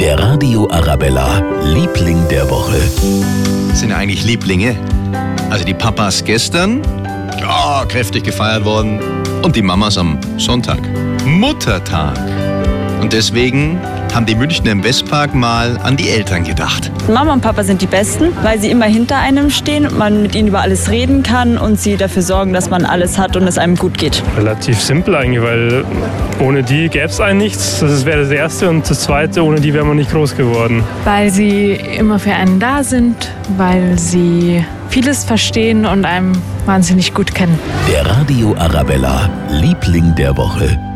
Der Radio Arabella, Liebling der Woche. sind eigentlich Lieblinge. Also die Papas gestern, ja, kräftig gefeiert worden. Und die Mamas am Sonntag. Muttertag. Und deswegen haben die Münchner im Westpark mal an die Eltern gedacht. Mama und Papa sind die Besten, weil sie immer hinter einem stehen und man mit ihnen über alles reden kann und sie dafür sorgen, dass man alles hat und es einem gut geht. Relativ simpel eigentlich, weil ohne die gäbe es einen nichts. Das wäre das Erste. Und das Zweite, ohne die wäre man nicht groß geworden. weil sie immer für einen da sind, weil sie vieles verstehen und einem wahnsinnig gut kennen. Der Radio Arabella, Liebling der Woche.